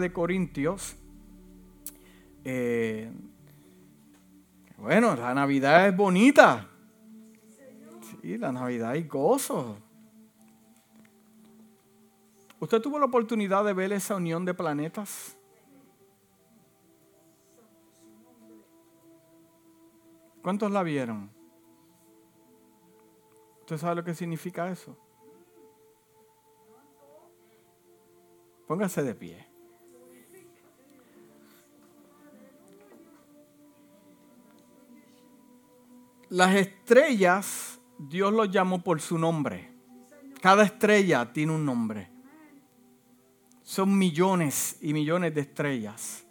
de Corintios. Eh, bueno, la Navidad es bonita. Sí, la Navidad hay gozo. ¿Usted tuvo la oportunidad de ver esa unión de planetas? ¿Cuántos la vieron? ¿Usted sabe lo que significa eso? Póngase de pie. Las estrellas, Dios los llamó por su nombre. Cada estrella tiene un nombre. Son millones y millones de estrellas.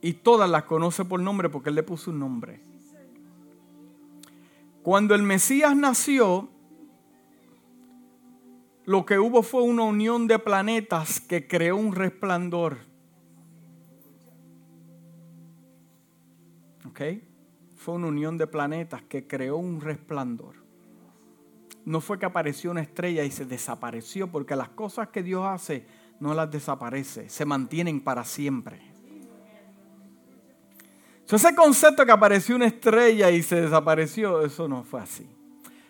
Y todas las conoce por nombre porque Él le puso un nombre. Cuando el Mesías nació, lo que hubo fue una unión de planetas que creó un resplandor. ¿Ok? Fue una unión de planetas que creó un resplandor. No fue que apareció una estrella y se desapareció, porque las cosas que Dios hace no las desaparece, se mantienen para siempre. ese concepto que apareció una estrella y se desapareció, eso no fue así.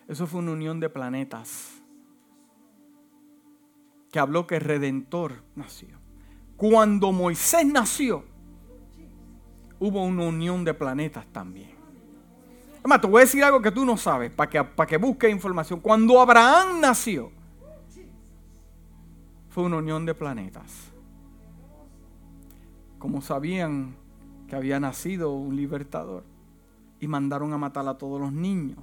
Eso fue una unión de planetas que habló que el Redentor nació. Cuando Moisés nació, hubo una unión de planetas también. Además, te voy a decir algo que tú no sabes, para que, para que busques información. Cuando Abraham nació, fue una unión de planetas. Como sabían que había nacido un libertador y mandaron a matar a todos los niños,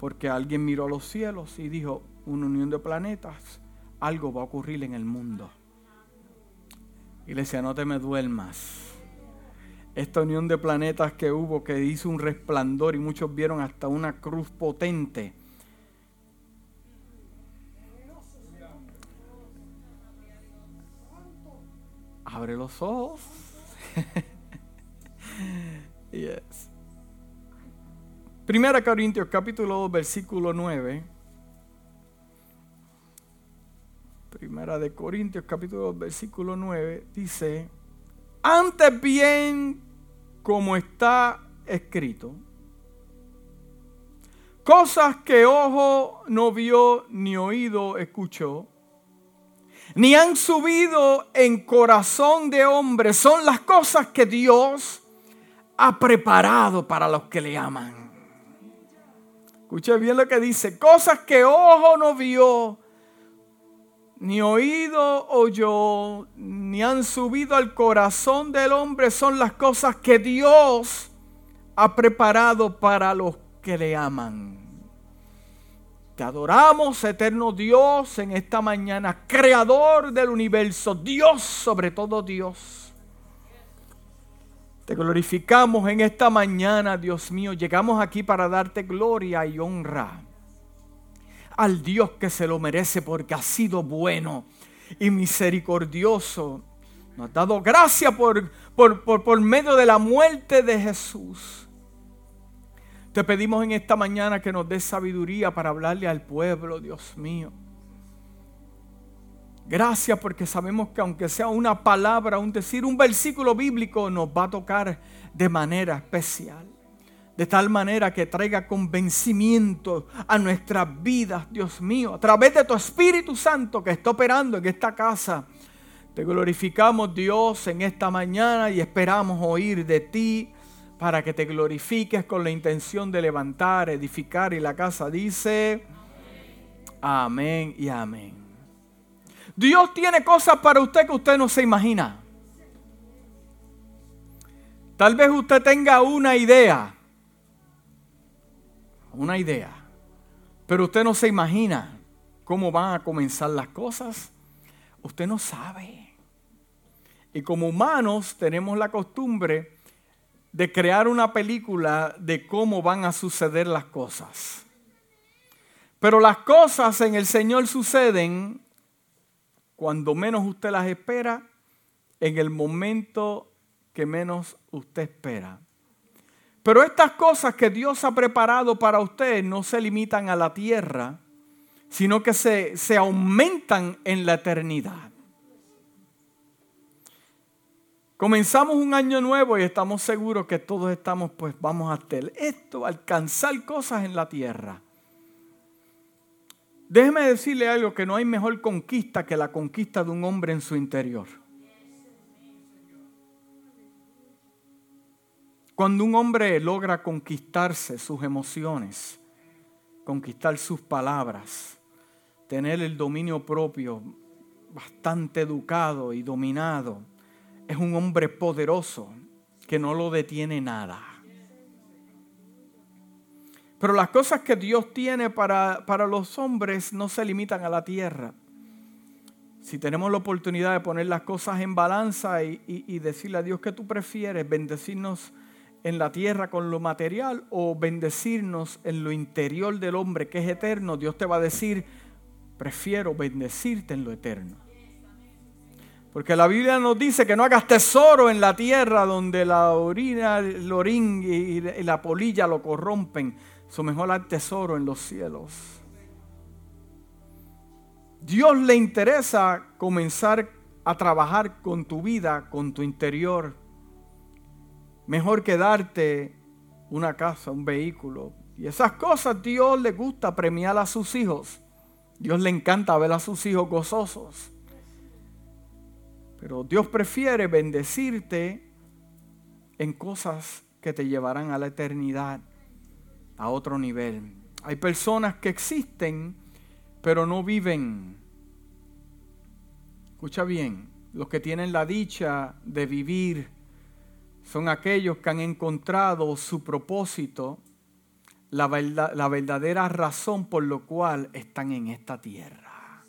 porque alguien miró a los cielos y dijo, una unión de planetas algo va a ocurrir en el mundo. Iglesia, no te me duermas. Esta unión de planetas que hubo, que hizo un resplandor y muchos vieron hasta una cruz potente. Abre los ojos. yes. Primera Corintios capítulo 2 versículo 9. Primera de Corintios capítulo 2, versículo 9 dice, antes bien como está escrito, cosas que ojo no vio ni oído escuchó, ni han subido en corazón de hombre, son las cosas que Dios ha preparado para los que le aman. Escuche bien lo que dice, cosas que ojo no vio, ni oído oyó, ni han subido al corazón del hombre son las cosas que Dios ha preparado para los que le aman. Te adoramos, eterno Dios, en esta mañana, creador del universo, Dios sobre todo Dios. Te glorificamos en esta mañana, Dios mío. Llegamos aquí para darte gloria y honra al Dios que se lo merece porque ha sido bueno y misericordioso. Nos ha dado gracia por, por, por, medio de la muerte de Jesús. Te pedimos en esta mañana que nos des sabiduría para hablarle al pueblo, Dios mío. Gracias porque sabemos que aunque sea una palabra, un decir, un versículo bíblico, nos va a tocar de manera especial de tal manera que traiga convencimiento a nuestras vidas, Dios mío, a través de tu Espíritu Santo que está operando en esta casa. Te glorificamos, Dios, en esta mañana y esperamos oír de ti para que te glorifiques con la intención de levantar, edificar. Y la casa dice, amén y amén. Dios tiene cosas para usted que usted no se imagina. Tal vez usted tenga una idea una idea, pero usted no se imagina cómo van a comenzar las cosas. Usted no sabe. Y como humanos tenemos la costumbre de crear una película de cómo van a suceder las cosas. Pero las cosas en el Señor suceden cuando menos usted las espera, en el momento que menos usted espera. Pero estas cosas que Dios ha preparado para usted no se limitan a la tierra, sino que se, se aumentan en la eternidad. Comenzamos un año nuevo y estamos seguros que todos estamos, pues vamos a hacer esto, alcanzar cosas en la tierra. Déjeme decirle algo que no hay mejor conquista que la conquista de un hombre en su interior. Cuando un hombre logra conquistarse sus emociones, conquistar sus palabras, tener el dominio propio bastante educado y dominado, es un hombre poderoso que no lo detiene nada. Pero las cosas que Dios tiene para, para los hombres no se limitan a la tierra. Si tenemos la oportunidad de poner las cosas en balanza y, y decirle a Dios que tú prefieres, bendecirnos en la tierra con lo material o bendecirnos en lo interior del hombre que es eterno, Dios te va a decir, prefiero bendecirte en lo eterno. Porque la Biblia nos dice que no hagas tesoro en la tierra donde la orina, el orín y la polilla lo corrompen. Su mejor al tesoro en los cielos. Dios le interesa comenzar a trabajar con tu vida, con tu interior. Mejor que darte una casa, un vehículo. Y esas cosas Dios le gusta premiar a sus hijos. Dios le encanta ver a sus hijos gozosos. Pero Dios prefiere bendecirte en cosas que te llevarán a la eternidad, a otro nivel. Hay personas que existen, pero no viven. Escucha bien, los que tienen la dicha de vivir son aquellos que han encontrado su propósito, la, verdadera razón por lo cual están en esta tierra.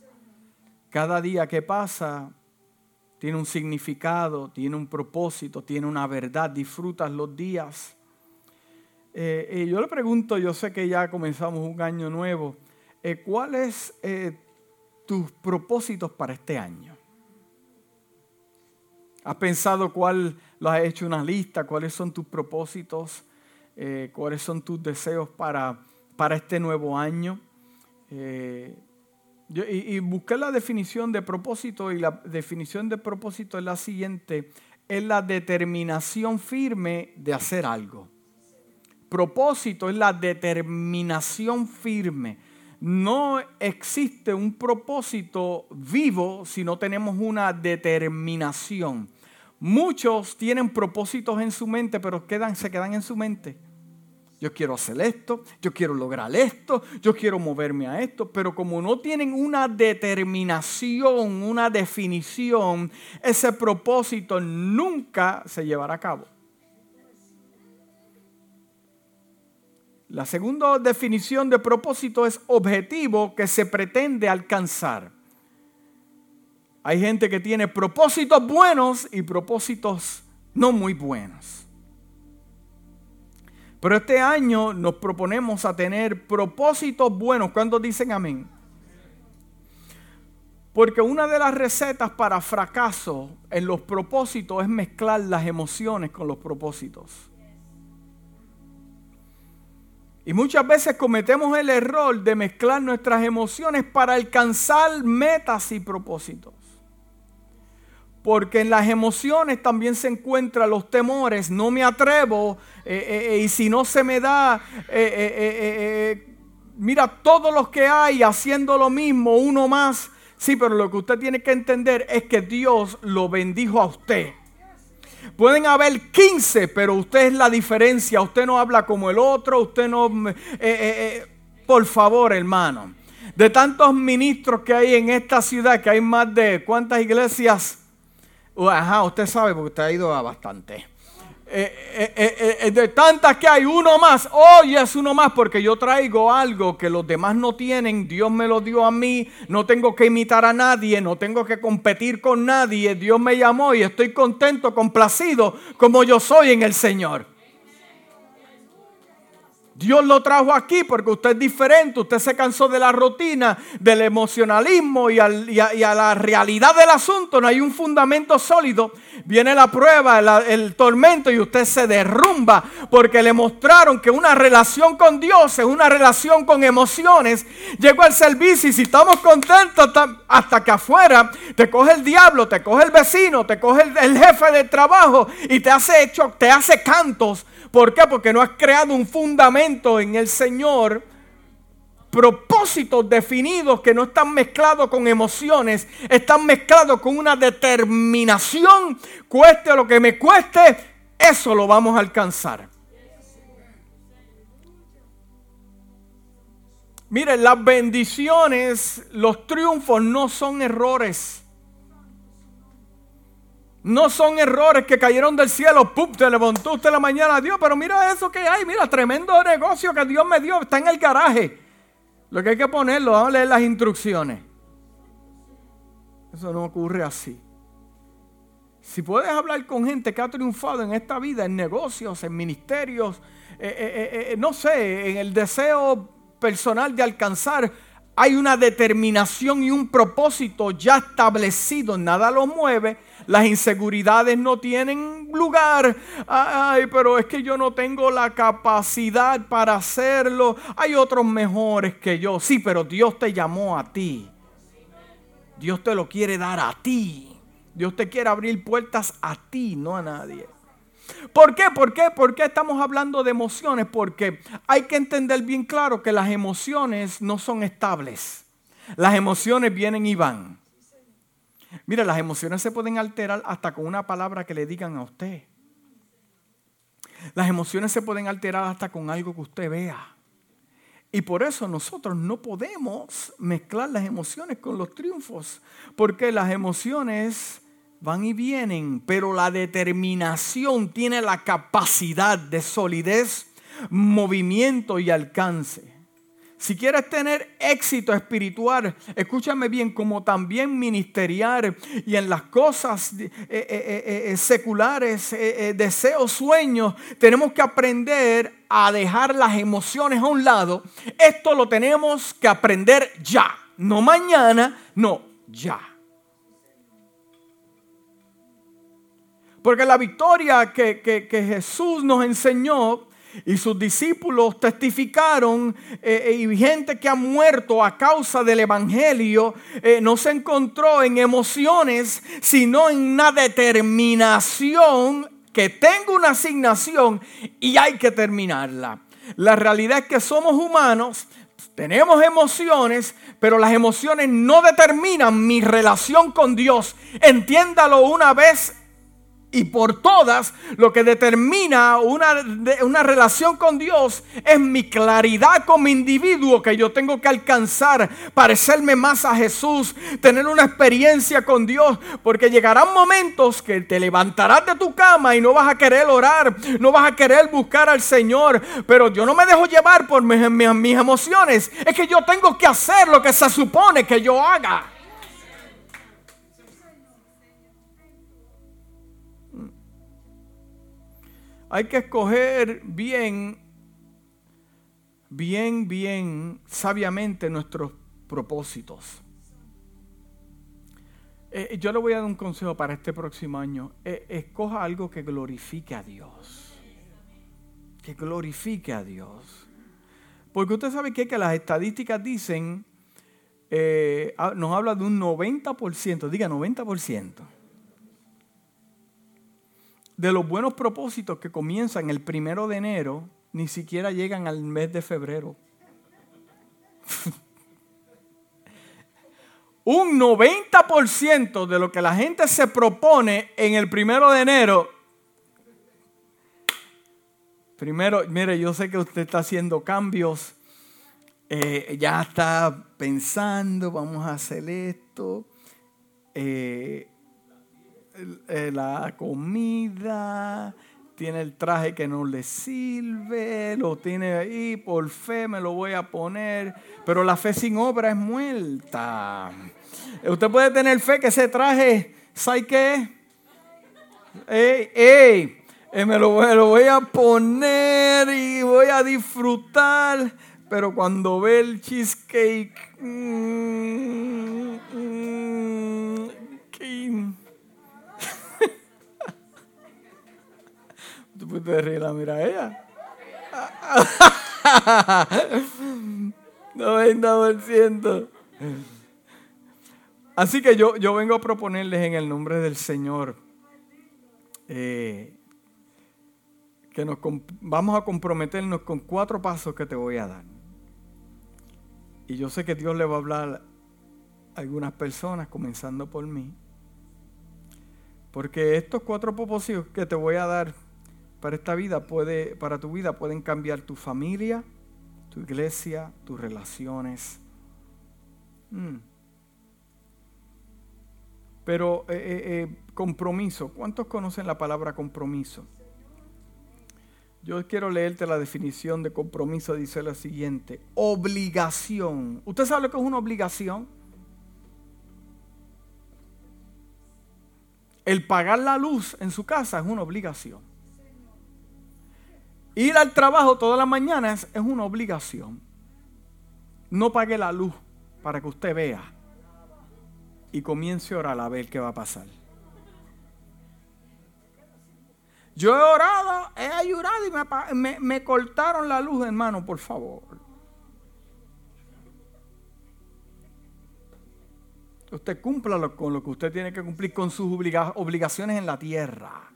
Cada día que pasa tiene un significado, tiene un propósito, tiene una verdad, disfrutas los días. Eh, yo le pregunto, yo sé que ya comenzamos un año nuevo, eh, ¿cuáles eh, tus propósitos para este año? ¿Has pensado cuál, lo has hecho una lista, cuáles son tus propósitos, eh, cuáles son tus deseos para, para este nuevo año? y, busqué la definición de propósito y la definición de propósito es la siguiente, es la determinación firme de hacer algo. Propósito es la determinación firme. No existe un propósito vivo si no tenemos una determinación. Muchos tienen propósitos en su mente, pero quedan, se quedan en su mente. Yo quiero hacer esto, yo quiero lograr esto, yo quiero moverme a esto, pero como no tienen una determinación, una definición, ese propósito nunca se llevará a cabo. La segunda definición de propósito es objetivo que se pretende alcanzar. Hay gente que tiene propósitos buenos y propósitos no muy buenos. Pero este año nos proponemos a tener propósitos buenos. ¿Cuántos dicen amén? Porque una de las recetas para fracaso en los propósitos es mezclar las emociones con los propósitos. Y muchas veces cometemos el error de mezclar nuestras emociones para alcanzar metas y propósitos. Porque en las emociones también se encuentran los temores. No me atrevo. Eh, eh, eh, y si no se me da, mira todos los que hay haciendo lo mismo, uno más. Sí, pero lo que usted tiene que entender es que Dios lo bendijo a usted. Pueden haber 15, pero usted es la diferencia. Usted no habla como el otro. Usted no... por favor, hermano. De tantos ministros que hay en esta ciudad, que hay más de cuántas iglesias Ajá, usted sabe porque usted ha ido a bastante. Eh, eh, eh, de tantas que hay, uno más. Hoy es uno más porque yo traigo algo que los demás no tienen. Dios me lo dio a mí. No tengo que imitar a nadie. No tengo que competir con nadie. Dios me llamó y estoy contento, complacido como yo soy en el Señor. Dios lo trajo aquí porque usted es diferente, usted se cansó de la rutina, del emocionalismo y, a, la realidad del asunto, no hay un fundamento sólido. Viene la prueba, el tormento y usted se derrumba porque le mostraron que una relación con Dios es una relación con emociones. Llegó al servicio y si estamos contentos hasta, que afuera te coge el diablo, te coge el vecino, te coge el, jefe de trabajo y te hace, hecho, te hace cantos ¿Por qué? Porque no has creado un fundamento en el Señor, propósitos definidos que no están mezclados con emociones, están mezclados con una determinación, cueste lo que me cueste, eso lo vamos a alcanzar. Miren, las bendiciones, los triunfos no son errores. No son errores que cayeron del cielo, ¡pum! Te levantó usted la mañana, Dios, pero mira eso que hay, mira, tremendo negocio que Dios me dio, está en el garaje. Lo que hay que ponerlo, vamos a leer las instrucciones. Eso no ocurre así. Si puedes hablar con gente que ha triunfado en esta vida, en negocios, en ministerios, eh, eh, eh, no sé, en el deseo personal de alcanzar, hay una determinación y un propósito ya establecido, nada lo mueve las inseguridades no tienen lugar. Ay, pero es que yo no tengo la capacidad para hacerlo. Hay otros mejores que yo. Sí, pero Dios te llamó a ti. Dios te lo quiere dar a ti. Dios te quiere abrir puertas a ti, no a nadie. ¿Por qué? ¿Por qué? ¿Por qué estamos hablando de emociones? Porque hay que entender bien claro que las emociones no son estables. Las emociones vienen y van. Mira, las emociones se pueden alterar hasta con una palabra que le digan a usted. Las emociones se pueden alterar hasta con algo que usted vea. Y por eso nosotros no podemos mezclar las emociones con los triunfos, porque las emociones van y vienen, pero la determinación tiene la capacidad de solidez, movimiento y alcance. Si quieres tener éxito espiritual, escúchame bien, como también ministerial y en las cosas eh, eh, eh, seculares, deseos, sueños, tenemos que aprender a dejar las emociones a un lado. Esto lo tenemos que aprender ya, no mañana, no, ya. Porque la victoria que Jesús nos enseñó y sus discípulos testificaron eh, eh, y gente que ha muerto a causa del Evangelio eh, no se encontró en emociones, sino en una determinación que tengo una asignación y hay que terminarla. La realidad es que somos humanos, tenemos emociones, pero las emociones no determinan mi relación con Dios. Entiéndalo una vez y por todas, lo que determina una, una, relación con Dios es mi claridad como individuo que yo tengo que alcanzar, parecerme más a Jesús, tener una experiencia con Dios, porque llegarán momentos que te levantarás de tu cama y no vas a querer orar, no vas a querer buscar al Señor, pero yo no me dejo llevar por mis, mis emociones, es que yo tengo que hacer lo que se supone que yo haga. Hay que escoger bien, bien, bien, sabiamente nuestros propósitos. Eh, yo le voy a dar un consejo para este próximo año. Eh, escoja algo que glorifique a Dios. Que glorifique a Dios. Porque usted sabe que, que las estadísticas dicen, eh, nos habla de un 90%, diga 90% de los buenos propósitos que comienzan el primero de enero, ni siquiera llegan al mes de febrero. Un 90% de lo que la gente se propone en el primero de enero. Primero, mire, yo sé que usted está haciendo cambios. Eh, ya está pensando, vamos a hacer esto. Eh, eh, la comida, tiene el traje que no le sirve, lo tiene ahí, por fe me lo voy a poner, pero la fe sin obra es muerta. Usted puede tener fe que ese traje, ¿sabe qué? Ey, ey, Eh, me, lo, voy a poner y voy a disfrutar. Pero cuando ve el cheesecake... Mmm, Tú puedes reír, mira a ella. 90%. Así que yo, yo vengo a proponerles en el nombre del Señor eh, que nos vamos a comprometernos con cuatro pasos que te voy a dar. Y yo sé que Dios le va a hablar a algunas personas, comenzando por mí. Porque estos cuatro propósitos que te voy a dar para esta vida puede, para tu vida pueden cambiar tu familia, tu iglesia, tus relaciones. Mm. Pero eh, eh, eh, compromiso, ¿cuántos conocen la palabra compromiso? Yo quiero leerte la definición de compromiso, dice lo siguiente, obligación. ¿Usted sabe lo que es una obligación? El pagar la luz en su casa es una obligación. Ir al trabajo todas las mañanas es una obligación. No pague la luz para que usted vea y comience a orar a ver qué va a pasar. Yo he orado, he ayudado y me, cortaron la luz, hermano, por favor. Usted cumpla con lo que usted tiene que cumplir con sus obligaciones en la tierra.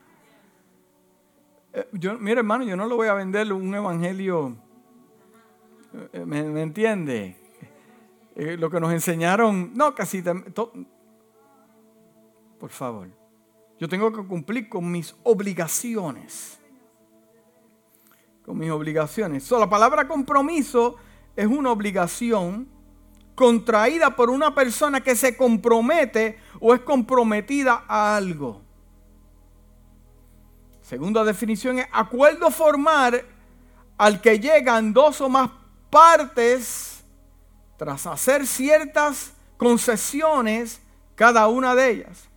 Eh, yo, mire, hermano, yo no le voy a vender un evangelio. Eh, ¿Me, entiende? Eh, lo que nos enseñaron, no, casi. Por favor. Yo tengo que cumplir con mis obligaciones. Con mis obligaciones. So, la palabra compromiso es una obligación contraída por una persona que se compromete o es comprometida a algo. Segunda definición es acuerdo formar al que llegan dos o más partes tras hacer ciertas concesiones cada una de ellas.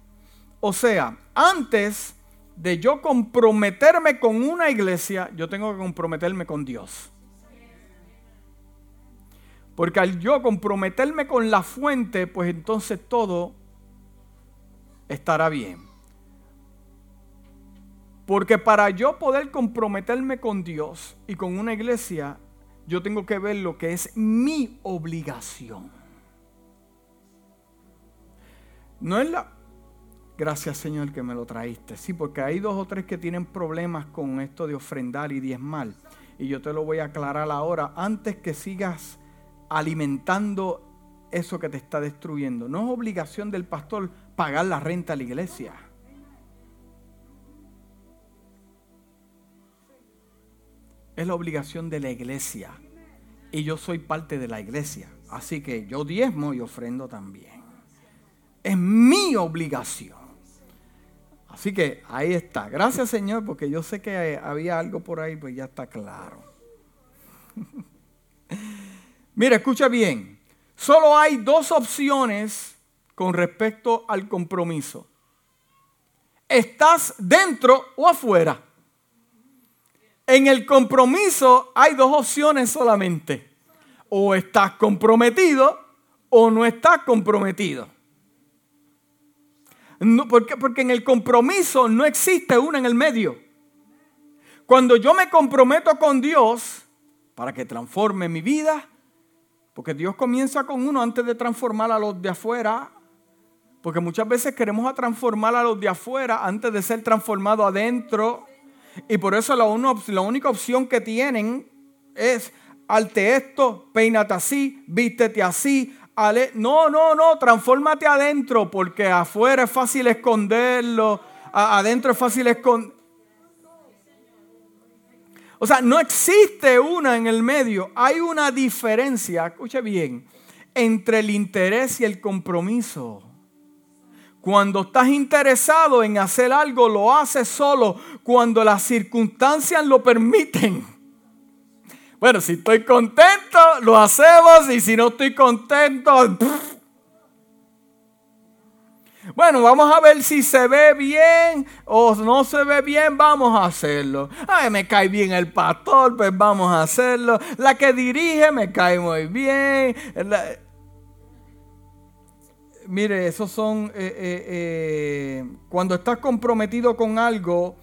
O sea, antes de yo comprometerme con una iglesia, yo tengo que comprometerme con Dios. Porque al yo comprometerme con la fuente, pues entonces todo estará bien. Porque para yo poder comprometerme con Dios y con una iglesia, yo tengo que ver lo que es mi obligación. No es la... Gracias Señor que me lo traíste. Sí, porque hay dos o tres que tienen problemas con esto de ofrendar y diezmar. Y yo te lo voy a aclarar ahora antes que sigas alimentando eso que te está destruyendo. No es obligación del pastor pagar la renta a la iglesia. Es la obligación de la iglesia. Y yo soy parte de la iglesia. Así que yo diezmo y ofrendo también. Es mi obligación. Así que ahí está. Gracias Señor, porque yo sé que había algo por ahí, pues ya está claro. Mira, escucha bien. Solo hay dos opciones con respecto al compromiso. ¿Estás dentro o afuera? En el compromiso hay dos opciones solamente. O estás comprometido o no estás comprometido. No, porque, en el compromiso no existe una en el medio. Cuando yo me comprometo con Dios para que transforme mi vida, porque Dios comienza con uno antes de transformar a los de afuera, porque muchas veces queremos transformar a los de afuera antes de ser transformado adentro. Y por eso la, única opción que tienen es alte esto, peínate así, vístete así. No, no, no, transfórmate adentro porque afuera es fácil esconderlo, adentro es fácil esconder. O sea, no existe una en el medio. Hay una diferencia, escuche bien, entre el interés y el compromiso. Cuando estás interesado en hacer algo, lo haces solo cuando las circunstancias lo permiten. Bueno, si estoy contento, lo hacemos y si no estoy contento... Bueno, vamos a ver si se ve bien o no se ve bien, vamos a hacerlo. Ay, me cae bien el pastor, pues vamos a hacerlo. La que dirige me cae muy bien. Mire, esos son, eh, eh, eh, cuando estás comprometido con algo,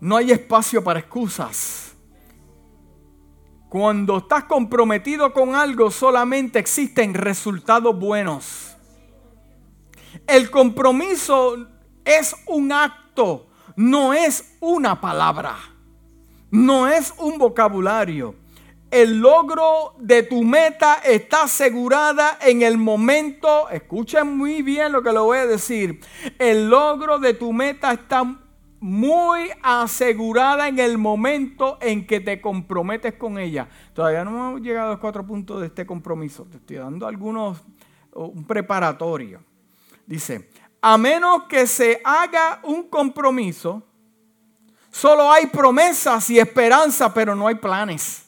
no hay espacio para excusas. Cuando estás comprometido con algo, solamente existen resultados buenos. El compromiso es un acto, no es una palabra, no es un vocabulario. El logro de tu meta está asegurada en el momento, escuchen muy bien lo que le voy a decir, el logro de tu meta está muy asegurada en el momento en que te comprometes con ella. Todavía no hemos llegado a los cuatro puntos de este compromiso. Te estoy dando algunos, un preparatorio. Dice, a menos que se haga un compromiso, solo hay promesas y esperanza, pero no hay planes.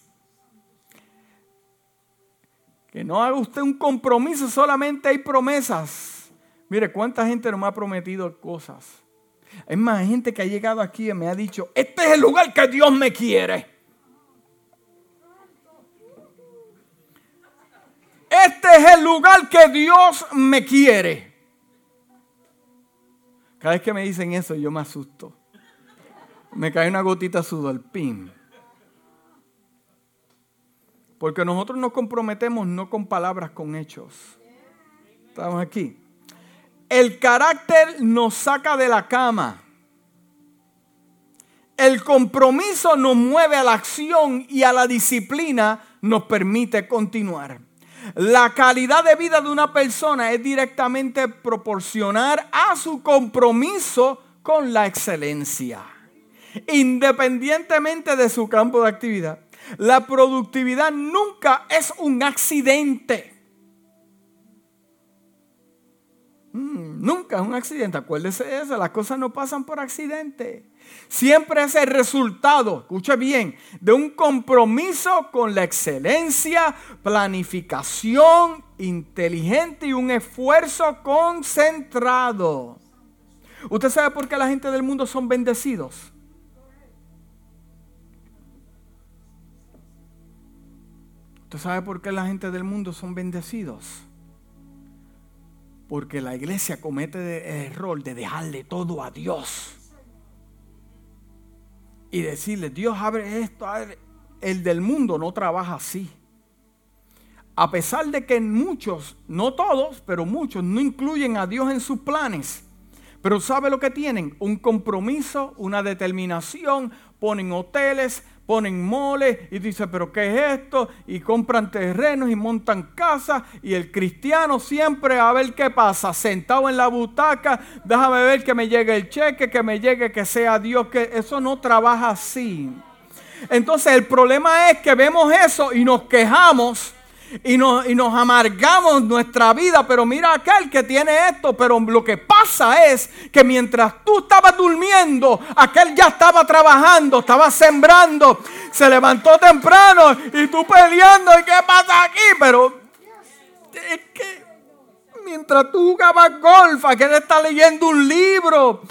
Que no haga usted un compromiso, solamente hay promesas. Mire, cuánta gente no me ha prometido cosas. Hay más gente que ha llegado aquí y me ha dicho, este es el lugar que Dios me quiere. Este es el lugar que Dios me quiere. Cada vez que me dicen eso, yo me asusto. Me cae una gotita sudor, pim. Porque nosotros nos comprometemos no con palabras, con hechos. Estamos aquí. El carácter nos saca de la cama. El compromiso nos mueve a la acción y a la disciplina nos permite continuar. La calidad de vida de una persona es directamente proporcional a su compromiso con la excelencia. Independientemente de su campo de actividad, la productividad nunca es un accidente. Mm, nunca es un accidente. Acuérdese de eso, las cosas no pasan por accidente. Siempre es el resultado, escuche bien, de un compromiso con la excelencia, planificación inteligente y un esfuerzo concentrado. ¿Usted sabe por qué la gente del mundo son bendecidos? ¿Usted sabe por qué la gente del mundo son bendecidos? Porque la iglesia comete el error de dejarle todo a Dios y decirle, Dios abre esto, el del mundo no trabaja así. A pesar de que muchos, no todos, pero muchos no incluyen a Dios en sus planes. Pero ¿sabe lo que tienen? Un compromiso, una determinación, ponen hoteles, ponen moles y dice, pero ¿qué es esto? Y compran terrenos y montan casas y el cristiano siempre a ver qué pasa, sentado en la butaca, déjame ver que me llegue el cheque, que me llegue, que sea Dios, que eso no trabaja así. Entonces el problema es que vemos eso y nos quejamos y nos, y nos amargamos nuestra vida, pero mira aquel que tiene esto, pero lo que pasa es que mientras tú estabas durmiendo, aquel ya estaba trabajando, estaba sembrando, se levantó temprano y tú peleando, ¿y qué pasa aquí? Pero es que mientras tú jugabas golf, aquel está leyendo un libro.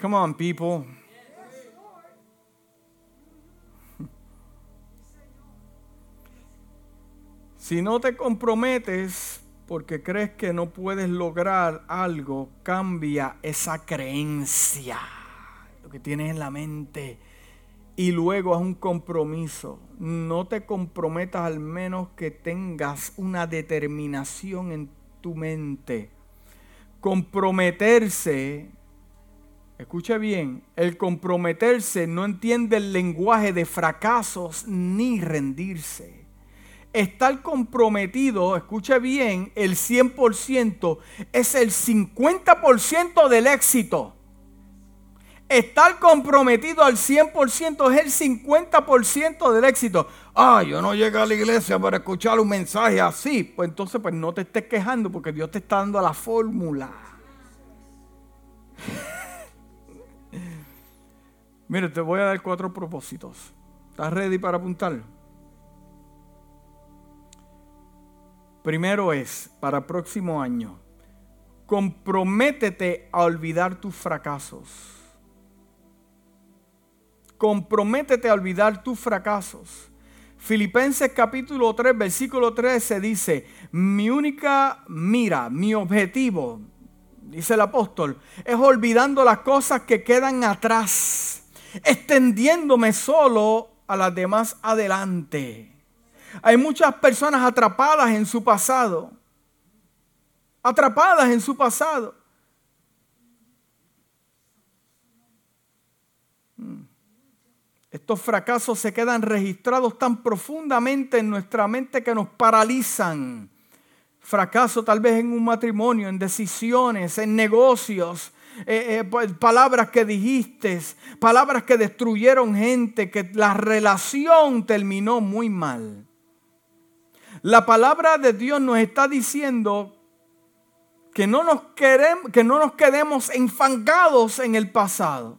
Come on, people. Si no te comprometes porque crees que no puedes lograr algo, cambia esa creencia, lo que tienes en la mente, y luego haz un compromiso. No te comprometas al menos que tengas una determinación en tu mente. Comprometerse, escucha bien, el comprometerse no entiende el lenguaje de fracasos ni rendirse estar comprometido, escuche bien, el 100% es el 50% del éxito. Estar comprometido al 100% es el 50% del éxito. Ah, yo no llegué a la iglesia para escuchar un mensaje así. Pues entonces pues no te estés quejando porque Dios te está dando la fórmula. Mire, te voy a dar cuatro propósitos. ¿Estás ready para apuntarlo? Primero es, para próximo año, comprométete a olvidar tus fracasos. Comprométete a olvidar tus fracasos. Filipenses capítulo 3, versículo 13 dice, mi única mira, mi objetivo, dice el apóstol, es olvidando las cosas que quedan atrás, extendiéndome solo a las demás adelante. Hay muchas personas atrapadas en su pasado. Atrapadas en su pasado. Hmm. Estos fracasos se quedan registrados tan profundamente en nuestra mente que nos paralizan. Fracaso tal vez en un matrimonio, en decisiones, en negocios, eh, eh, palabras que dijiste, palabras que destruyeron gente, que la relación terminó muy mal. La palabra de Dios nos está diciendo que no nos, queremos, que no nos quedemos enfangados en el pasado.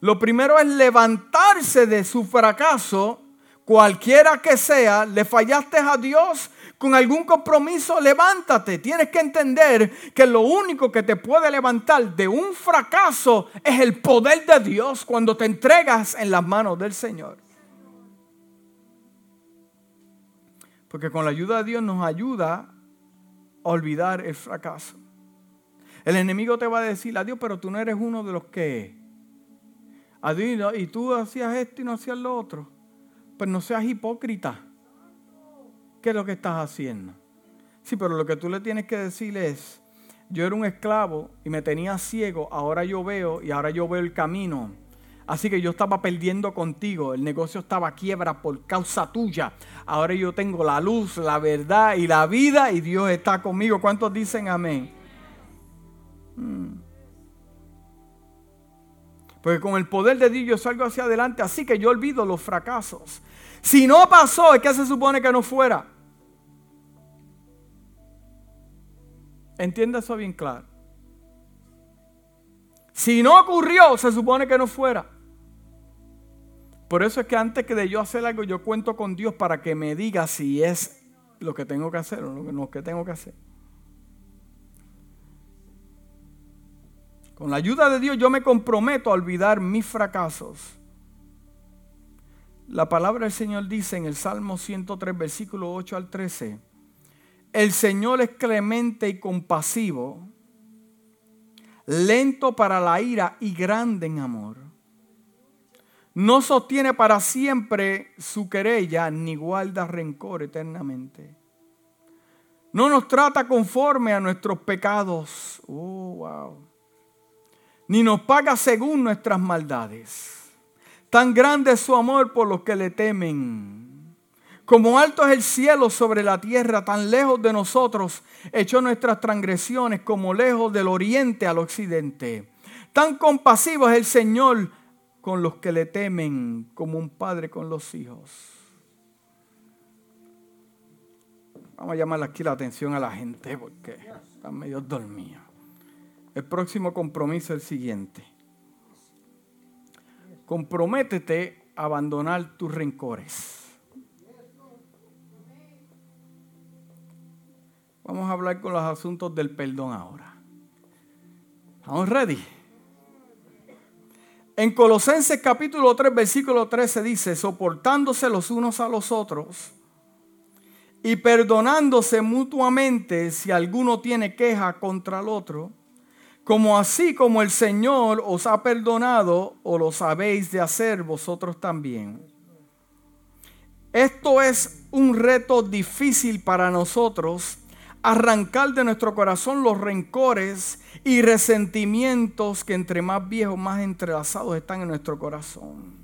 Lo primero es levantarse de su fracaso, cualquiera que sea, le fallaste a Dios con algún compromiso, levántate. Tienes que entender que lo único que te puede levantar de un fracaso es el poder de Dios cuando te entregas en las manos del Señor. Porque con la ayuda de Dios nos ayuda a olvidar el fracaso. El enemigo te va a decir, adiós, pero tú no eres uno de los que... Adiós, y tú hacías esto y no hacías lo otro. Pues no seas hipócrita. ¿Qué es lo que estás haciendo? Sí, pero lo que tú le tienes que decir es, yo era un esclavo y me tenía ciego, ahora yo veo y ahora yo veo el camino. Así que yo estaba perdiendo contigo, el negocio estaba a quiebra por causa tuya. Ahora yo tengo la luz, la verdad y la vida y Dios está conmigo. ¿Cuántos dicen amén? Hmm. Porque con el poder de Dios yo salgo hacia adelante, así que yo olvido los fracasos. Si no pasó, es que se supone que no fuera. Entienda eso bien claro. Si no ocurrió, se supone que no fuera. Por eso es que antes que de yo hacer algo, yo cuento con Dios para que me diga si es lo que tengo que hacer o lo que tengo que hacer. Con la ayuda de Dios yo me comprometo a olvidar mis fracasos. La palabra del Señor dice en el Salmo 103, versículo 8 al 13, el Señor es clemente y compasivo, lento para la ira y grande en amor no sostiene para siempre su querella, ni guarda rencor eternamente. No nos trata conforme a nuestros pecados. Oh, wow. Ni nos paga según nuestras maldades. Tan grande es su amor por los que le temen. Como alto es el cielo sobre la tierra, tan lejos de nosotros echó nuestras transgresiones como lejos del oriente al occidente. Tan compasivo es el Señor con los que le temen como un padre con los hijos. Vamos a llamar aquí la atención a la gente porque están medio dormidos. El próximo compromiso es el siguiente. Comprométete a abandonar tus rencores. Vamos a hablar con los asuntos del perdón ahora. ¿Estamos ready? En Colosenses capítulo 3, versículo 13 dice, soportándose los unos a los otros y perdonándose mutuamente si alguno tiene queja contra el otro, como así como el Señor os ha perdonado o lo sabéis de hacer vosotros también. Esto es un reto difícil para nosotros arrancar de nuestro corazón los rencores y resentimientos que entre más viejos, más entrelazados están en nuestro corazón.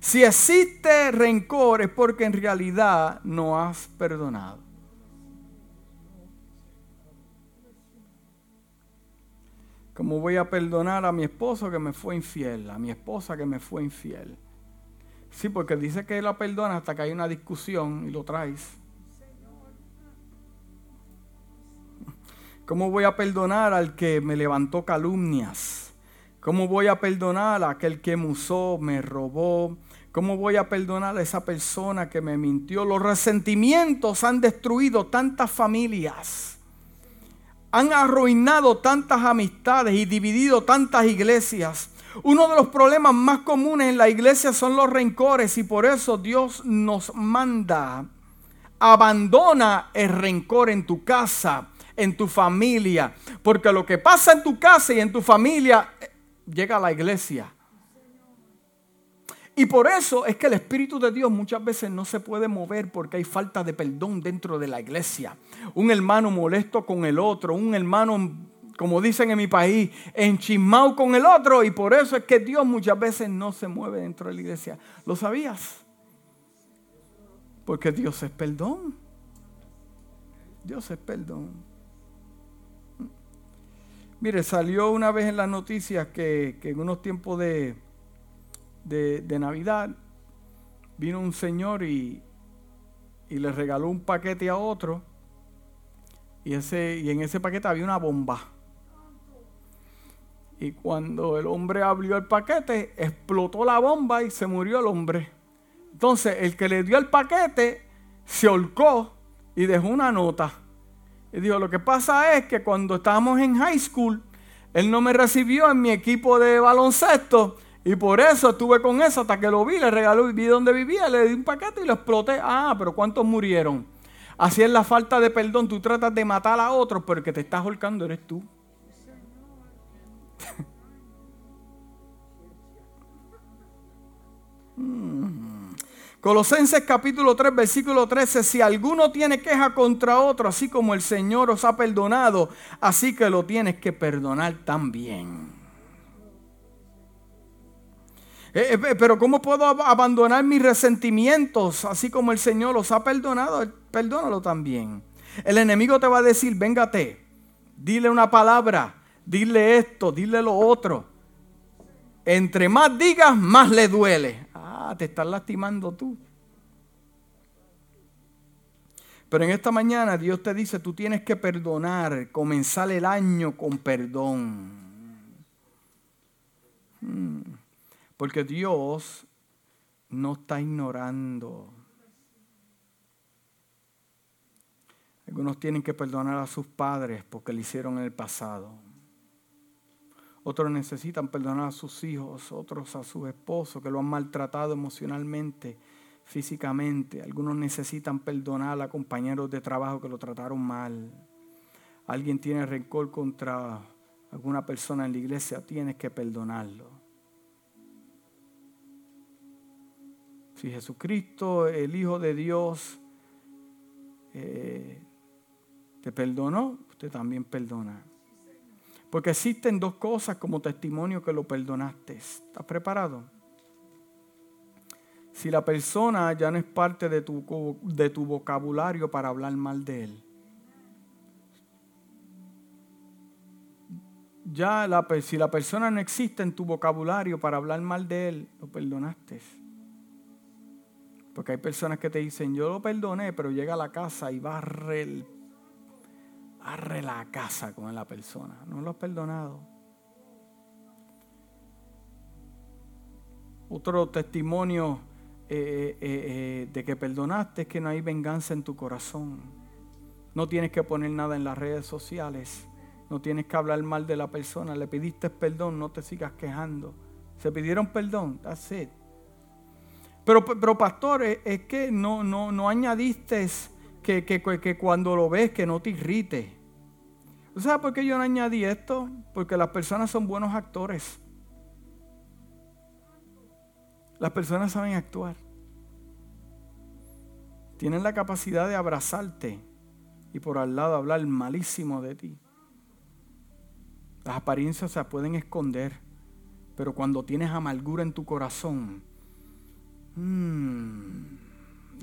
Si existe rencor es porque en realidad no has perdonado. ¿Cómo voy a perdonar a mi esposo que me fue infiel? A mi esposa que me fue infiel. Sí, porque dice que la perdona hasta que hay una discusión y lo traes. ¿Cómo voy a perdonar al que me levantó calumnias? ¿Cómo voy a perdonar a aquel que me usó, me robó? ¿Cómo voy a perdonar a esa persona que me mintió? Los resentimientos han destruido tantas familias. Han arruinado tantas amistades y dividido tantas iglesias. Uno de los problemas más comunes en la iglesia son los rencores y por eso Dios nos manda. Abandona el rencor en tu casa, en tu familia, porque lo que pasa en tu casa y en tu familia eh, llega a la iglesia. Y por eso es que el Espíritu de Dios muchas veces no se puede mover porque hay falta de perdón dentro de la iglesia. Un hermano molesto con el otro, un hermano, como dicen en mi país, enchismado con el otro. Y por eso es que Dios muchas veces no se mueve dentro de la iglesia. ¿Lo sabías? Porque Dios es perdón. Dios es perdón. Mire, salió una vez en las noticias que, en unos tiempos de de, Navidad, vino un señor y, y, le regaló un paquete a otro. Y, ese, y en ese paquete había una bomba. Y cuando el hombre abrió el paquete, explotó la bomba y se murió el hombre. Entonces, el que le dio el paquete se holcó y dejó una nota. Y dijo, lo que pasa es que cuando estábamos en high school, él no me recibió en mi equipo de baloncesto y por eso estuve con eso hasta que lo vi, le regaló, vi donde vivía, le di un paquete y lo exploté. Ah, pero ¿cuántos murieron? Así es la falta de perdón. Tú tratas de matar a otros, pero el que te estás holcando eres tú. Hmm. Colosenses capítulo 3, versículo 13, si alguno tiene queja contra otro, así como el Señor os ha perdonado, así que lo tienes que perdonar también. Eh, eh, pero ¿cómo puedo abandonar mis resentimientos? Así como el Señor los ha perdonado, perdónalo también. El enemigo te va a decir, véngate, dile una palabra, dile esto, dile lo otro. Entre más digas, más le duele. Ah, te estás lastimando tú. Pero en esta mañana Dios te dice, tú tienes que perdonar, comenzar el año con perdón. Hmm. Porque Dios no está ignorando. Algunos tienen que perdonar a sus padres porque lo hicieron en el pasado. Otros necesitan perdonar a sus hijos, otros a sus esposos que lo han maltratado emocionalmente, físicamente. Algunos necesitan perdonar a compañeros de trabajo que lo trataron mal. Alguien tiene rencor contra alguna persona en la iglesia, tienes que perdonarlo. Si Jesucristo, el Hijo de Dios, eh, te perdonó, usted también perdona. Porque existen dos cosas como testimonio que lo perdonaste. ¿Estás preparado? Si la persona ya no es parte de tu, de tu vocabulario para hablar mal de él. Ya si la persona no existe en tu vocabulario para hablar mal de él, lo perdonaste. Porque hay personas que te dicen, yo lo perdoné, pero llega a la casa y barre, barre la casa con la persona. No lo has perdonado. Otro testimonio eh, eh, eh, de que perdonaste es que no hay venganza en tu corazón. No tienes que poner nada en las redes sociales. No tienes que hablar mal de la persona. Le pediste perdón, no te sigas quejando. Se pidieron perdón, that's it. Pero, pero pastor, es que no, no, no añadiste que, que, cuando lo ves que no te irrite. ¿Sabes por qué yo no añadí esto? Porque las personas son buenos actores. Las personas saben actuar. Tienen la capacidad de abrazarte y por al lado hablar malísimo de ti. Las apariencias se pueden esconder, pero cuando tienes amargura en tu corazón, Mm.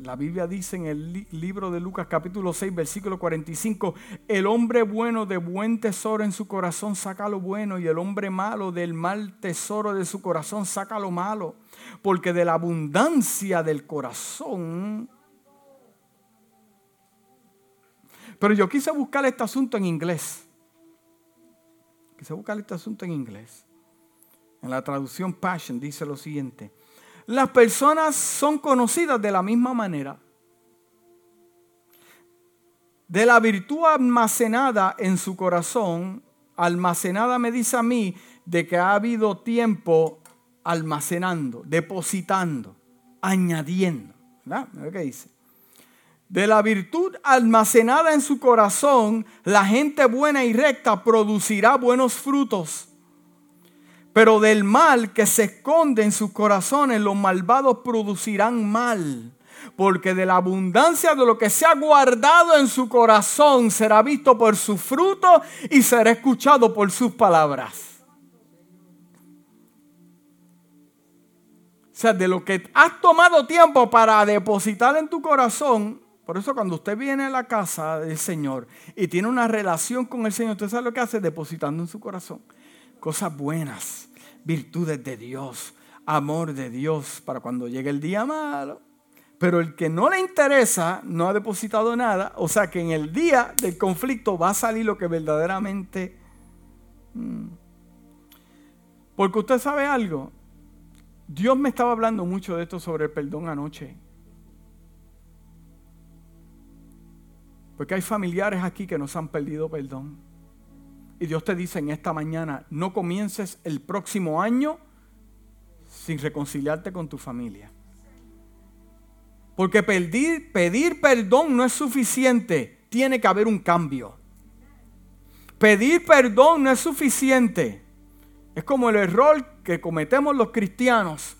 La Biblia dice en el libro de Lucas capítulo 6 versículo 45, el hombre bueno de buen tesoro en su corazón saca lo bueno y el hombre malo del mal tesoro de su corazón saca lo malo, porque de la abundancia del corazón... Pero yo quise buscar este asunto en inglés. Quise buscar este asunto en inglés. En la traducción Passion dice lo siguiente. Las personas son conocidas de la misma manera. De la virtud almacenada en su corazón, almacenada me dice a mí de que ha habido tiempo almacenando, depositando, añadiendo. ¿Verdad? ¿Qué dice? De la virtud almacenada en su corazón, la gente buena y recta producirá buenos frutos. Pero del mal que se esconde en sus corazones, los malvados producirán mal. Porque de la abundancia de lo que se ha guardado en su corazón será visto por su fruto y será escuchado por sus palabras. O sea, de lo que has tomado tiempo para depositar en tu corazón, por eso cuando usted viene a la casa del Señor y tiene una relación con el Señor, usted sabe lo que hace depositando en su corazón cosas buenas, virtudes de Dios, amor de Dios para cuando llegue el día malo. Pero el que no le interesa no ha depositado nada, o sea que en el día del conflicto va a salir lo que verdaderamente... Mm. Porque usted sabe algo, Dios me estaba hablando mucho de esto sobre el perdón anoche. Porque hay familiares aquí que nos han perdido perdón. Y Dios te dice en esta mañana, no comiences el próximo año sin reconciliarte con tu familia. Porque pedir, pedir perdón no es suficiente, tiene que haber un cambio. Pedir perdón no es suficiente. Es como el error que cometemos los cristianos,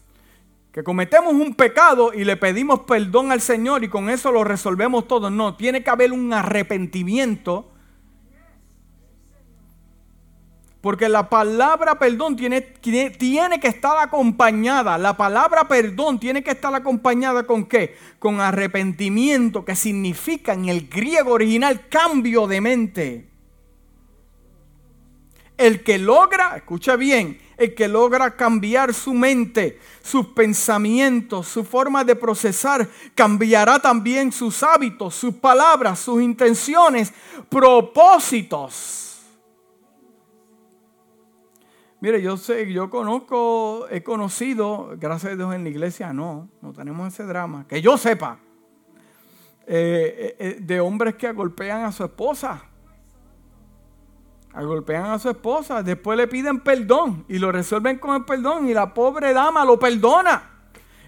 que cometemos un pecado y le pedimos perdón al Señor y con eso lo resolvemos todo. No, tiene que haber un arrepentimiento. Porque la palabra perdón tiene, tiene, que estar acompañada. La palabra perdón tiene que estar acompañada con qué? Con arrepentimiento, que significa en el griego original cambio de mente. El que logra, escucha bien, el que logra cambiar su mente, sus pensamientos, su forma de procesar, cambiará también sus hábitos, sus palabras, sus intenciones, propósitos. Mire, yo sé, yo conozco, he conocido, gracias a Dios en la iglesia no, no tenemos ese drama, que yo sepa, eh, eh, eh, de hombres que golpean a su esposa golpean a su esposa, después le piden perdón y lo resuelven con el perdón y la pobre dama lo perdona.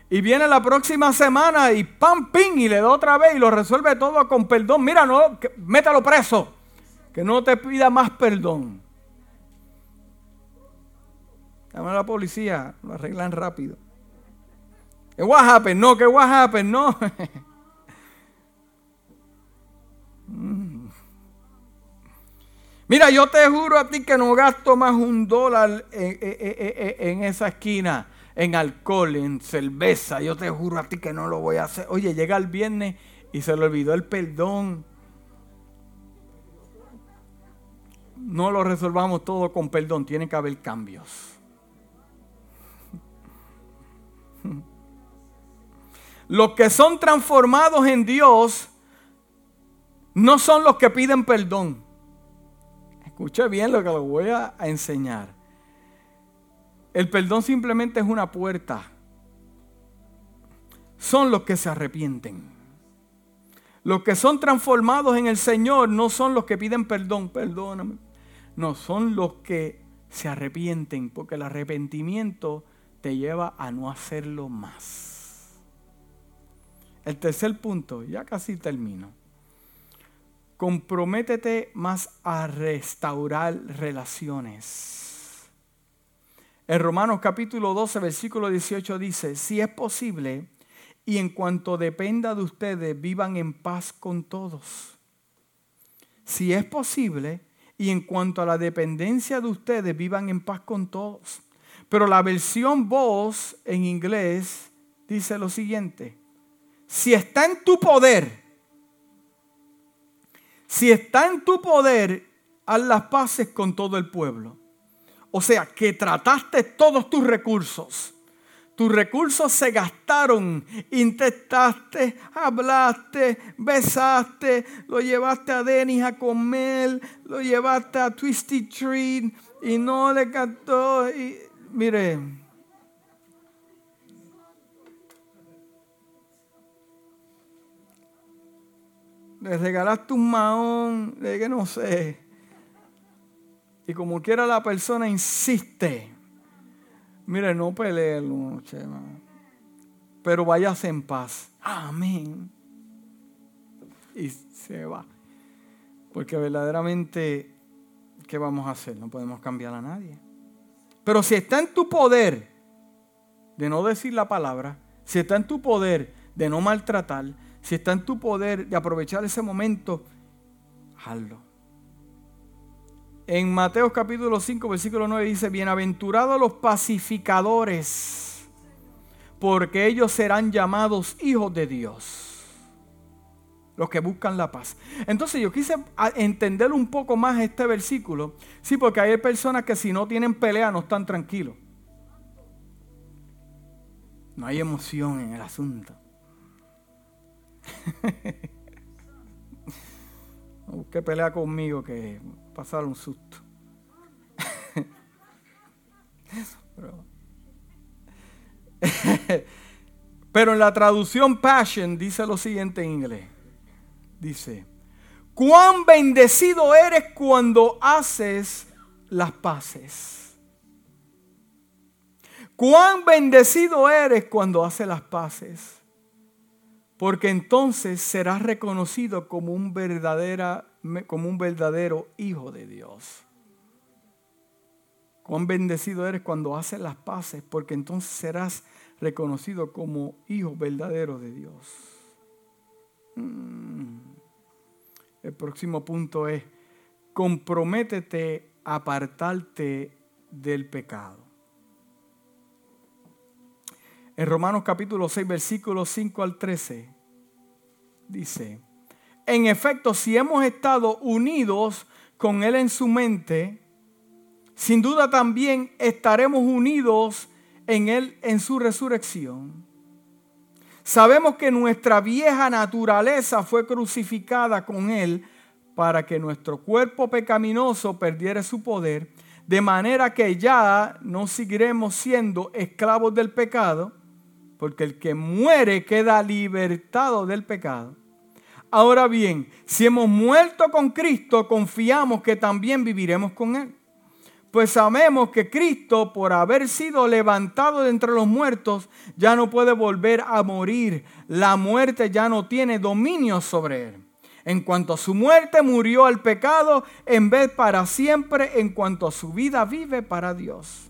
Y viene la próxima semana y pam, ping, y le da otra vez y lo resuelve todo con perdón. Mira, no, métalo preso, que no te pida más perdón. Llama a la policía, lo arreglan rápido. ¿Qué what happened? No, ¿qué what happened? No. Mm. Mira, yo te juro a ti que no gasto más un dólar en, esa esquina, en alcohol, en cerveza. Yo te juro a ti que no lo voy a hacer. Oye, llega el viernes y se le olvidó el perdón. No lo resolvamos todo con perdón, tiene que haber cambios. Los que son transformados en Dios no son los que piden perdón. Escuche bien lo que les voy a enseñar. El perdón simplemente es una puerta. Son los que se arrepienten. Los que son transformados en el Señor no son los que piden perdón, perdóname. No, son los que se arrepienten, porque el arrepentimiento te lleva a no hacerlo más. El tercer punto, ya casi termino comprométete más a restaurar relaciones. En Romanos capítulo 12, versículo 18 dice, si es posible, y en cuanto dependa de ustedes, vivan en paz con todos. Si es posible, y en cuanto a la dependencia de ustedes, vivan en paz con todos. Pero la versión voz en inglés dice lo siguiente, si está en tu poder, si está en tu poder, haz las paces con todo el pueblo. O sea, que trataste todos tus recursos. Tus recursos se gastaron, intentaste, hablaste, besaste, lo llevaste a Denis a comer, lo llevaste a Twisty Tree y no le cantó. Y, mire, le regalaste un maón, de que no sé. Y como quiera la persona insiste. Mire, no pelee noche, pero váyase en paz. Amén. Y se va. Porque verdaderamente, ¿qué vamos a hacer? No podemos cambiar a nadie. Pero si está en tu poder de no decir la palabra, si está en tu poder de no maltratar, si está en tu poder de aprovechar ese momento, hazlo. En Mateo capítulo 5, versículo 9 dice, bienaventurados los pacificadores, porque ellos serán llamados hijos de Dios los que buscan la paz. Entonces yo quise entender un poco más este versículo, sí, porque hay personas que si no tienen pelea no están tranquilos. No hay emoción en el asunto. no busque pelea conmigo que pasar un susto. Pero en la traducción Passion dice lo siguiente en inglés dice, cuán bendecido eres cuando haces las paces. Cuán bendecido eres cuando haces las paces. Porque entonces serás reconocido como un, como un verdadero hijo de Dios. Cuán bendecido eres cuando haces las paces, porque entonces serás reconocido como hijo verdadero de Dios. Mm. El próximo punto es, comprométete a apartarte del pecado. En Romanos capítulo 6, versículos 5 al 13, dice, en efecto, si hemos estado unidos con Él en su mente, sin duda también estaremos unidos en Él en su resurrección. Sabemos que nuestra vieja naturaleza fue crucificada con Él para que nuestro cuerpo pecaminoso perdiera su poder, de manera que ya no seguiremos siendo esclavos del pecado, porque el que muere queda libertado del pecado. Ahora bien, si hemos muerto con Cristo, confiamos que también viviremos con Él. Pues sabemos que Cristo, por haber sido levantado de entre los muertos, ya no puede volver a morir. La muerte ya no tiene dominio sobre él. En cuanto a su muerte, murió al pecado, en vez para siempre, en cuanto a su vida, vive para Dios.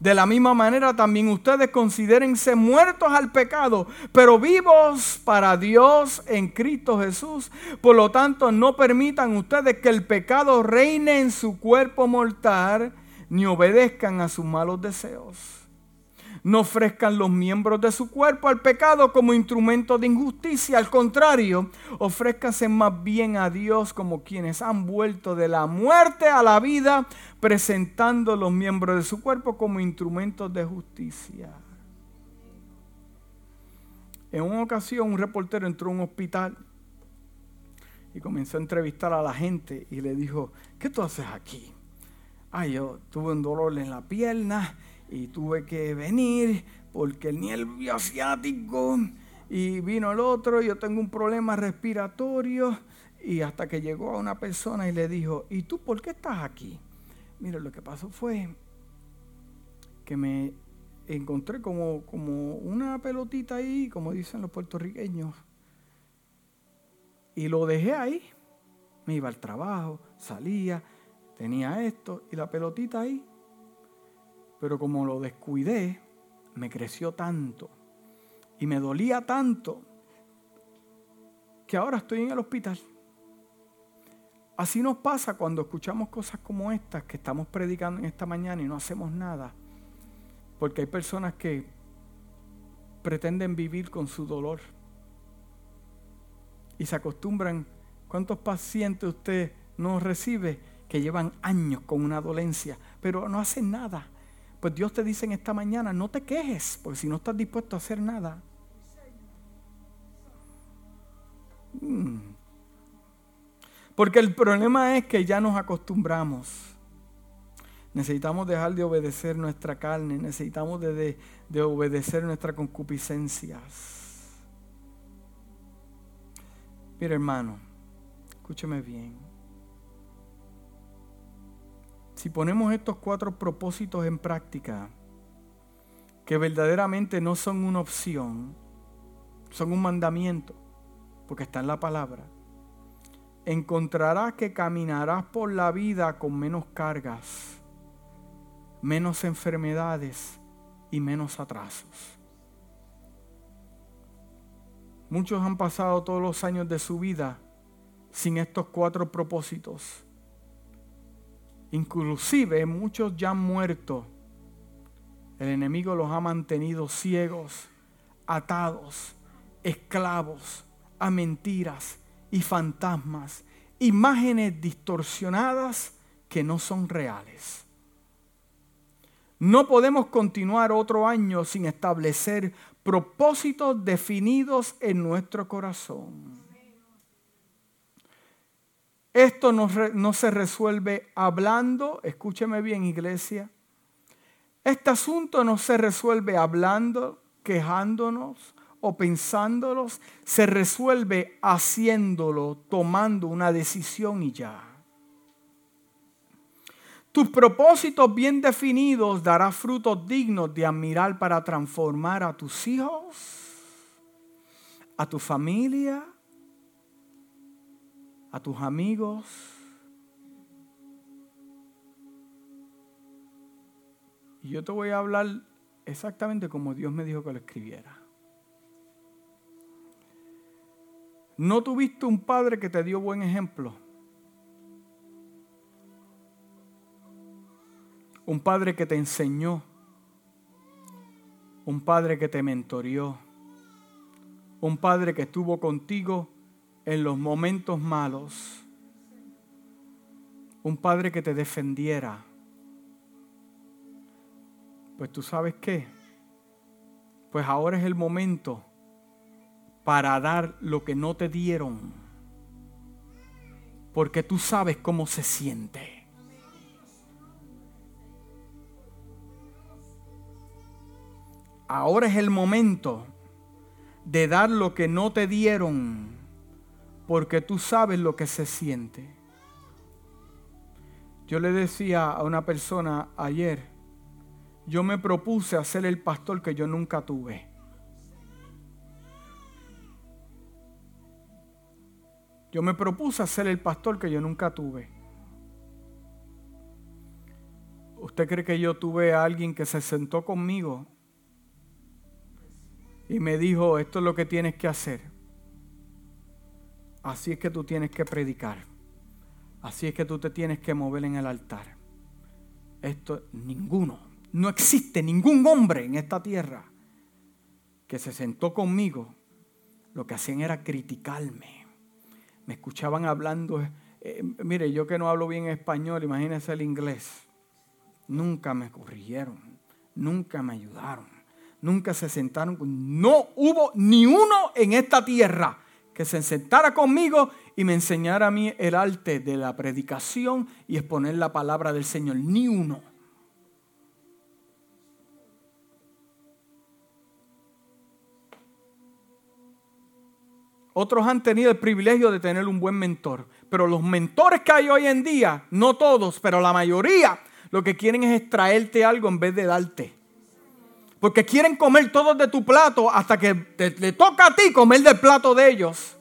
De la misma manera también ustedes considérense muertos al pecado, pero vivos para Dios en Cristo Jesús. Por lo tanto, no permitan ustedes que el pecado reine en su cuerpo mortal, ni obedezcan a sus malos deseos no ofrezcan los miembros de su cuerpo al pecado como instrumento de injusticia. Al contrario, ofrézcanse más bien a Dios como quienes han vuelto de la muerte a la vida, presentando los miembros de su cuerpo como instrumentos de justicia. En una ocasión un reportero entró a un hospital y comenzó a entrevistar a la gente y le dijo, ¿qué tú haces aquí? Ay, yo tuve un dolor en la pierna y tuve que venir porque el nervio asiático y vino el otro, yo tengo un problema respiratorio y hasta que llegó a una persona y le dijo, ¿y tú por qué estás aquí? Mira, lo que pasó fue que me encontré como, como una pelotita ahí, como dicen los puertorriqueños, y lo dejé ahí. Me iba al trabajo, salía, tenía esto y la pelotita ahí pero como lo descuidé, me creció tanto y me dolía tanto que ahora estoy en el hospital. Así nos pasa cuando escuchamos cosas como estas que estamos predicando en esta mañana y no hacemos nada. Porque hay personas que pretenden vivir con su dolor y se acostumbran. ¿Cuántos pacientes usted no recibe que llevan años con una dolencia, pero no hacen nada? Pues Dios te dice en esta mañana, no te quejes, porque si no estás dispuesto a hacer nada. Mm. Porque el problema es que ya nos acostumbramos. Necesitamos dejar de obedecer nuestra carne, necesitamos de, de obedecer nuestras concupiscencias. Mira hermano, escúcheme bien. Si ponemos estos cuatro propósitos en práctica, que verdaderamente no son una opción, son un mandamiento, porque está en la palabra, encontrarás que caminarás por la vida con menos cargas, menos enfermedades y menos atrasos. Muchos han pasado todos los años de su vida sin estos cuatro propósitos. Inclusive muchos ya han muerto. El enemigo los ha mantenido ciegos, atados, esclavos a mentiras y fantasmas, imágenes distorsionadas que no son reales. No podemos continuar otro año sin establecer propósitos definidos en nuestro corazón. Esto no, se resuelve hablando, escúcheme bien iglesia, este asunto no se resuelve hablando, quejándonos o pensándolos, se resuelve haciéndolo, tomando una decisión y ya. Tus propósitos bien definidos darán frutos dignos de admirar para transformar a tus hijos, a tu familia, a tus amigos. Y yo te voy a hablar exactamente como Dios me dijo que lo escribiera. ¿No tuviste un padre que te dio buen ejemplo? Un padre que te enseñó. Un padre que te mentorió. Un padre que estuvo contigo en los momentos malos. Un padre que te defendiera. Pues tú sabes qué. Pues ahora es el momento para dar lo que no te dieron. Porque tú sabes cómo se siente. Ahora es el momento de dar lo que no te dieron, porque tú sabes lo que se siente. Yo le decía a una persona ayer, yo me propuse hacer el pastor que yo nunca tuve. Yo me propuse hacer el pastor que yo nunca tuve. ¿Usted cree que yo tuve a alguien que se sentó conmigo y me dijo, esto es lo que tienes que hacer. Así es que tú tienes que predicar. Así es que tú te tienes que mover en el altar. Esto, ninguno, no existe ningún hombre en esta tierra que se sentó conmigo. Lo que hacían era criticarme. Me escuchaban hablando, eh, mire, yo que no hablo bien español, imagínense el inglés. Nunca me corrigieron, nunca me ayudaron nunca se sentaron. No hubo ni uno en esta tierra que se sentara conmigo y me enseñara a mí el arte de la predicación y exponer la palabra del Señor. Ni uno. Otros han tenido el privilegio de tener un buen mentor. Pero los mentores que hay hoy en día, no todos, pero la mayoría, lo que quieren es extraerte algo en vez de darte. Porque quieren comer todos de tu plato hasta que te, toca a ti comer del plato de ellos.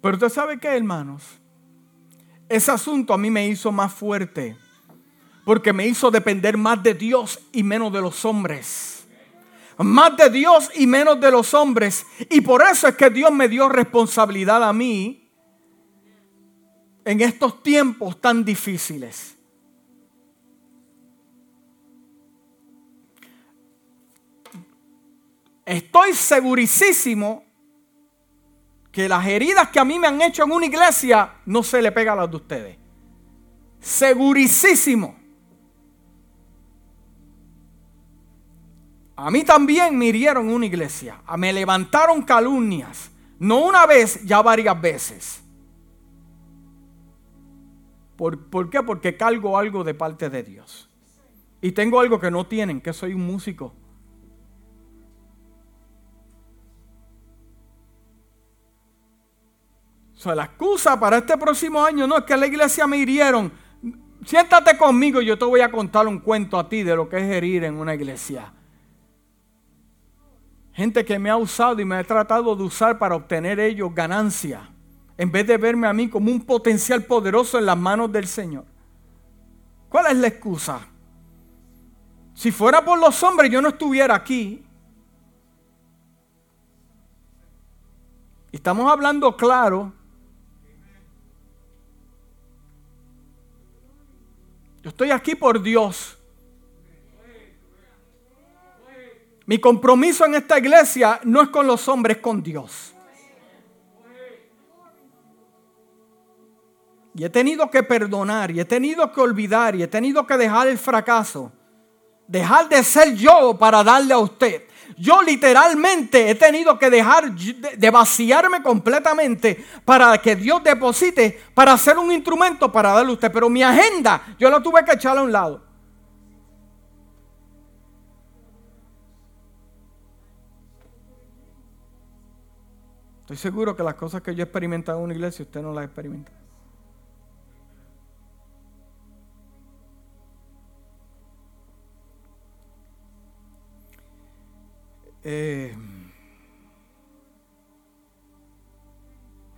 Pero usted sabe qué, hermanos. Ese asunto a mí me hizo más fuerte. Porque me hizo depender más de Dios y menos de los hombres. Más de Dios y menos de los hombres. Y por eso es que Dios me dio responsabilidad a mí en estos tiempos tan difíciles. Estoy segurísimo que las heridas que a mí me han hecho en una iglesia no se le pega a las de ustedes. Segurísimo. A mí también me hirieron una iglesia. Me levantaron calumnias. No una vez, ya varias veces. ¿Por, qué? Porque cargo algo de parte de Dios. Y tengo algo que no tienen, que soy un músico. O sea, la excusa para este próximo año no es que la iglesia me hirieron. Siéntate conmigo y yo te voy a contar un cuento a ti de lo que es herir en una iglesia. Gente que me ha usado y me ha tratado de usar para obtener ellos ganancia, en vez de verme a mí como un potencial poderoso en las manos del Señor. ¿Cuál es la excusa? Si fuera por los hombres, yo no estuviera aquí. Estamos hablando claro Yo estoy aquí por Dios. Mi compromiso en esta iglesia no es con los hombres, es con Dios. Y he tenido que perdonar, y he tenido que olvidar, y he tenido que dejar el fracaso. Dejar de ser yo para darle a usted. Yo literalmente he tenido que dejar de vaciarme completamente para que Dios deposite, para hacer un instrumento para darle a usted. Pero mi agenda yo la tuve que echar a un lado. Estoy seguro que las cosas que yo he experimentado en una iglesia, usted no las experimenta. Eh,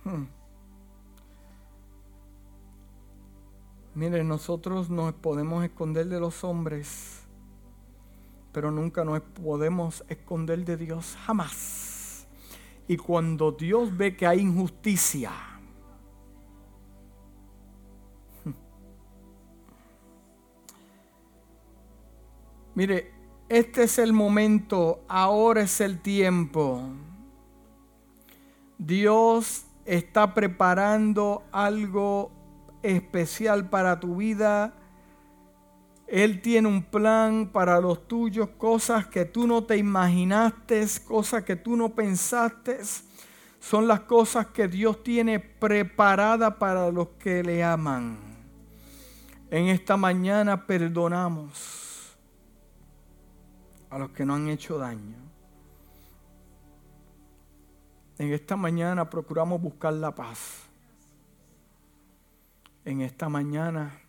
hmm. Mire, nosotros nos podemos esconder de los hombres, pero nunca nos podemos esconder de Dios, jamás. Y cuando Dios ve que hay injusticia, hmm. mire, este es el momento, ahora es el tiempo. Dios está preparando algo especial para tu vida. Él tiene un plan para los tuyos, cosas que tú no te imaginaste, cosas que tú no pensaste. Son las cosas que Dios tiene preparadas para los que le aman. En esta mañana perdonamos a los que no han hecho daño. En esta mañana procuramos buscar la paz. En esta mañana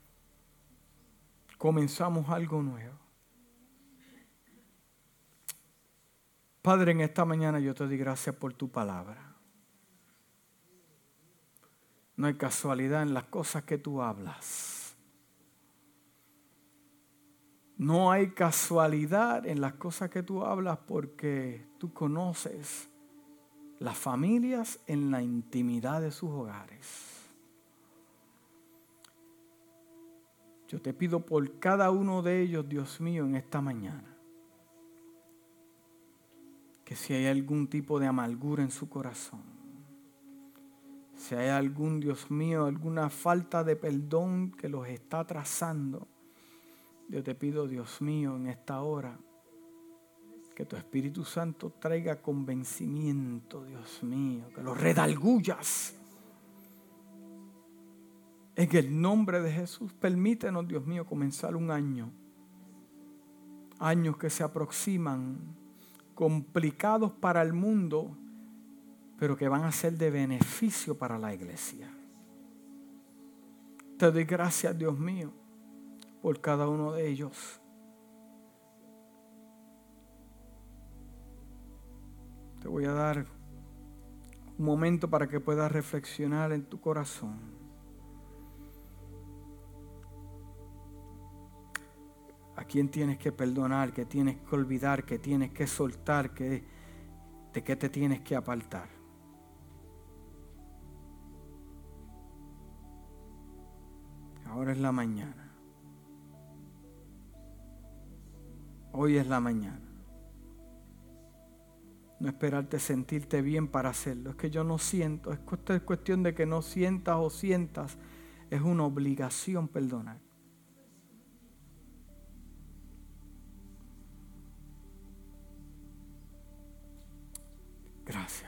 comenzamos algo nuevo. Padre, en esta mañana yo te doy gracias por tu palabra. No hay casualidad en las cosas que tú hablas. No hay casualidad en las cosas que tú hablas porque tú conoces las familias en la intimidad de sus hogares. Yo te pido por cada uno de ellos, Dios mío, en esta mañana, que si hay algún tipo de amargura en su corazón, si hay algún, Dios mío, alguna falta de perdón que los está trazando, yo te pido, Dios mío, en esta hora, que tu Espíritu Santo traiga convencimiento, Dios mío, que los redalgullas. En el nombre de Jesús, permítenos, Dios mío, comenzar un año. Años que se aproximan, complicados para el mundo, pero que van a ser de beneficio para la iglesia. Te doy gracias, Dios mío por cada uno de ellos. Te voy a dar un momento para que puedas reflexionar en tu corazón. A quién tienes que perdonar, que tienes que olvidar, que tienes que soltar, de qué te tienes que apartar. Ahora es la mañana. Hoy es la mañana. No esperarte sentirte bien para hacerlo. Es que yo no siento. Es cuestión de que no sientas o sientas. Es una obligación perdonar. Gracias.